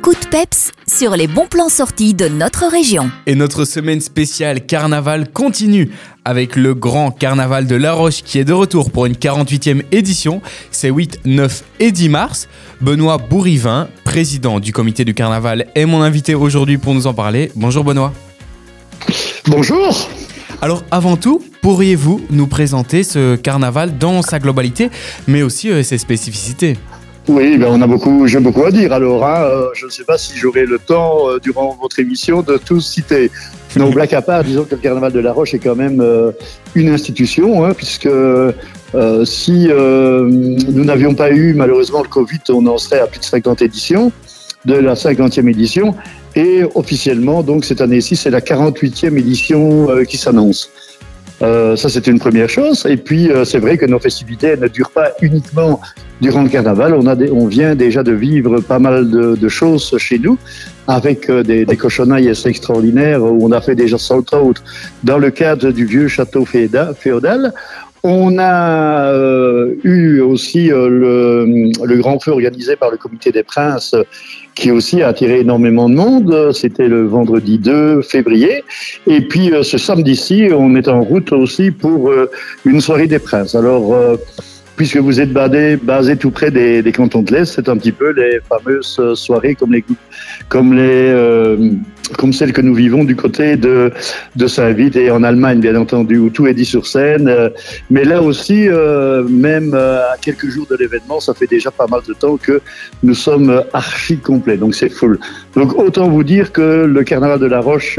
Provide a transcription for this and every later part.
coup de peps sur les bons plans sortis de notre région. Et notre semaine spéciale carnaval continue avec le grand carnaval de La Roche qui est de retour pour une 48e édition. C'est 8, 9 et 10 mars. Benoît Bourrivin, président du comité du carnaval, est mon invité aujourd'hui pour nous en parler. Bonjour Benoît. Bonjour. Alors avant tout, pourriez-vous nous présenter ce carnaval dans sa globalité, mais aussi euh, ses spécificités? Oui, ben on a beaucoup, j'ai beaucoup à dire. Alors, hein, euh, je ne sais pas si j'aurai le temps euh, durant votre émission de tout citer. Donc, blague à part, disons que le Carnaval de la Roche est quand même euh, une institution, hein, puisque si nous n'avions pas eu malheureusement le Covid, on en serait à plus de 50 éditions, de la 50e édition. Et officiellement, donc cette année-ci, c'est la 48e édition qui s'annonce. Euh, ça, c'est une première chose. Et puis, euh, c'est vrai que nos festivités ne durent pas uniquement durant le carnaval. On, a on vient déjà de vivre pas mal de, de choses chez nous avec euh, des, des cochonnailles extraordinaires où on a fait déjà autres dans le cadre du vieux château féodal. On a euh, eu aussi euh, le, grand feu organisé par le comité des princes qui aussi a attiré énormément de monde. C'était le vendredi 2 février. Et puis euh, ce samedi-ci, on est en route aussi pour une soirée des princes. Alors puisque vous êtes basé, tout près des, des cantons de l'Est, c'est un petit peu les fameuses soirées comme les, comme les, comme celles que nous vivons du côté de, de Saint-Vite et en Allemagne, bien entendu, où tout est dit sur scène. Euh, mais là aussi, euh, même à quelques jours de l'événement, ça fait déjà pas mal de temps que nous sommes archi complets. Donc c'est full. Donc autant vous dire que le Carnaval de la Roche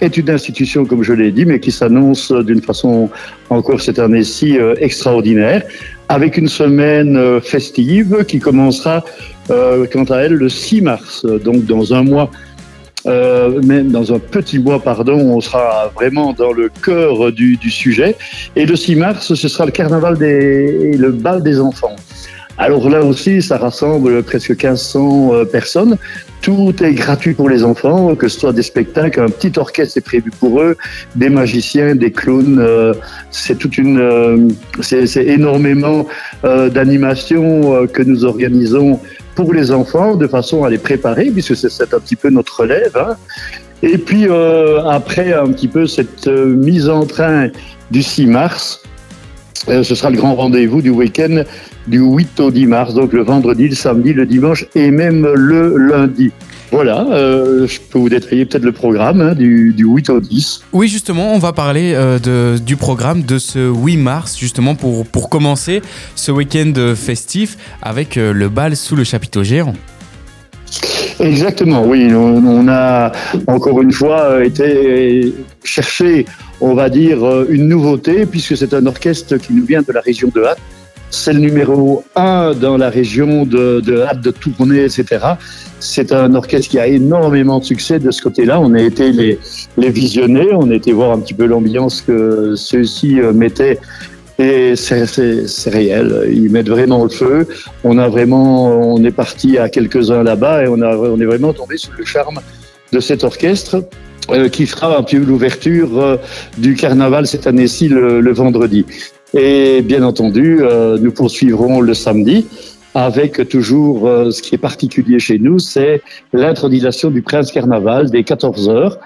est une institution, comme je l'ai dit, mais qui s'annonce d'une façon encore cette année-ci extraordinaire avec une semaine euh, festive qui commencera euh, quant à elle le 6 mars, donc dans un mois. Euh, même dans un petit mois, pardon, on sera vraiment dans le cœur du, du sujet. Et le 6 mars, ce sera le carnaval des, le bal des enfants. Alors là aussi, ça rassemble presque 1500 euh, personnes. Tout est gratuit pour les enfants, que ce soit des spectacles, un petit orchestre est prévu pour eux, des magiciens, des clowns. Euh, c'est toute une, euh, c'est énormément d'animations que nous organisons pour les enfants de façon à les préparer, puisque c'est un petit peu notre relève. Hein. Et puis après un petit peu cette mise en train du 6 mars, ce sera le grand rendez-vous du week-end du 8 au 10 mars, donc le vendredi, le samedi, le dimanche et même le lundi. Voilà, euh, je peux vous détailler peut-être le programme hein, du, du, 8 au 10. Oui, justement, on va parler euh, de, du programme de ce 8 mars, justement pour, pour commencer ce week-end festif avec euh, le bal sous le chapiteau géant. Exactement, oui. On, on, a encore une fois été chercher, on va dire, une nouveauté, puisque c'est un orchestre qui nous vient de la région de Hatt c'est le numéro un dans la région de, de hâte de tourner, etc. C'est un orchestre qui a énormément de succès de ce côté-là. On a été les, les visionner, on a été voir un petit peu l'ambiance que ceux-ci euh, mettaient et c'est réel. Ils mettent vraiment le feu. On a vraiment, on est parti à quelques-uns là-bas et on, a, on est vraiment tombé sous le charme de cet orchestre euh, qui fera un peu l'ouverture euh, du carnaval cette année-ci le, le, vendredi. Et bien entendu, euh, nous poursuivrons le samedi avec toujours euh, ce qui est particulier chez nous, c'est l'intronisation du prince carnaval des 14 heures.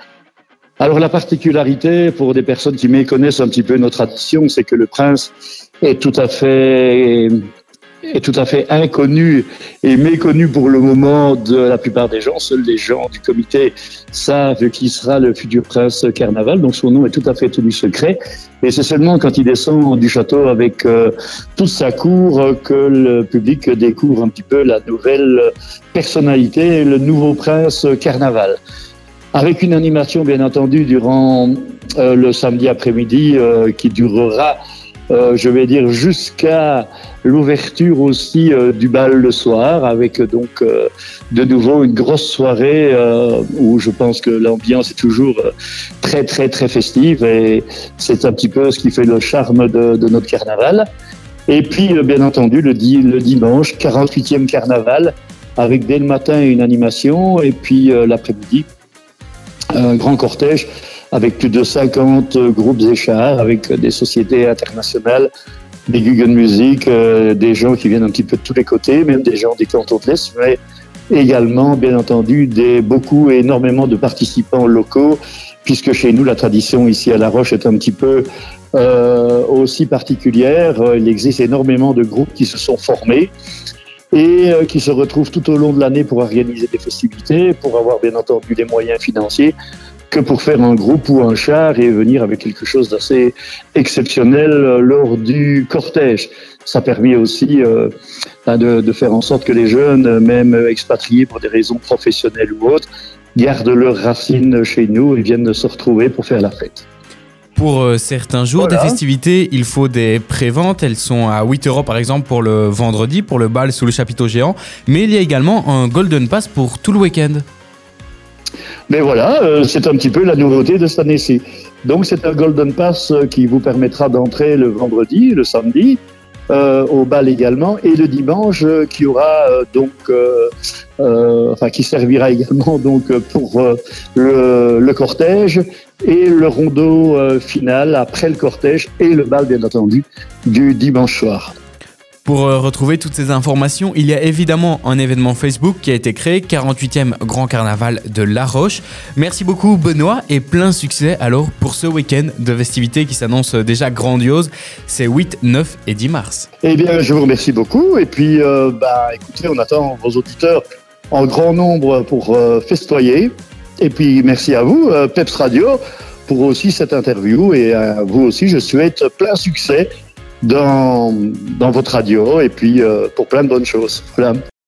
Alors la particularité pour des personnes qui méconnaissent un petit peu notre tradition, c'est que le prince est tout à fait est tout à fait inconnu et méconnu pour le moment de la plupart des gens. Seuls les gens du comité savent qui sera le futur prince Carnaval, donc son nom est tout à fait tenu secret. Et c'est seulement quand il descend du château avec euh, toute sa cour que le public découvre un petit peu la nouvelle personnalité, le nouveau prince Carnaval avec une animation bien entendu durant euh, le samedi après-midi euh, qui durera euh, je vais dire, jusqu'à l'ouverture aussi euh, du bal le soir, avec euh, donc de nouveau une grosse soirée où je pense que l'ambiance est toujours très très très festive et c'est un petit peu ce qui fait le charme de, de notre carnaval. Et puis, bien entendu, le dimanche, 48e carnaval, avec dès le matin une animation et puis l'après-midi, un grand cortège avec plus de 50 groupes échards, avec des sociétés internationales, des Guggen Music, euh, des gens qui viennent un petit peu de tous les côtés, même des gens des cantons de l'Est, mais également, bien entendu, des beaucoup et énormément de participants locaux, puisque chez nous, la tradition ici à La Roche est un petit peu euh, aussi particulière. Il existe énormément de groupes qui se sont formés et euh, qui se retrouvent tout au long de l'année pour organiser des festivités, pour avoir bien entendu des moyens financiers que pour faire un groupe ou un char et venir avec quelque chose d'assez exceptionnel lors du cortège. Ça permet aussi euh, ben de, de, faire en sorte que les jeunes, même expatriés pour des raisons professionnelles ou autres, gardent leurs racines chez nous et viennent se retrouver pour faire la fête. Pour euh, certains jours voilà. des festivités, il faut des préventes. Elles sont à 8 euros par exemple pour le vendredi, pour le bal sous le chapiteau géant. Mais il y a également un Golden Pass pour tout le week-end. Mais voilà, euh, c'est un petit peu la nouveauté de cette année-ci. Donc c'est un Golden Pass euh, qui vous permettra d'entrer le vendredi, le samedi, euh, au bal également, et le dimanche qui aura donc, enfin qui servira également donc pour le, le, cortège et le rondeau final après le cortège et le bal bien entendu du dimanche soir. Pour euh, retrouver toutes ces informations, il y a évidemment un événement Facebook qui a été créé, 48e Grand Carnaval de La Roche. Merci beaucoup Benoît et plein succès alors pour ce week-end de festivités qui s'annonce déjà grandiose. C'est 8, 9 et 10 mars. Eh bien, je vous remercie beaucoup et puis, euh, bah, écoutez, on attend vos auditeurs en grand nombre pour euh, festoyer. Et puis, merci à vous, Peps Radio, pour aussi cette interview et à vous aussi, je souhaite plein succès dans, dans votre radio et puis euh, pour plein de bonnes choses. Voilà.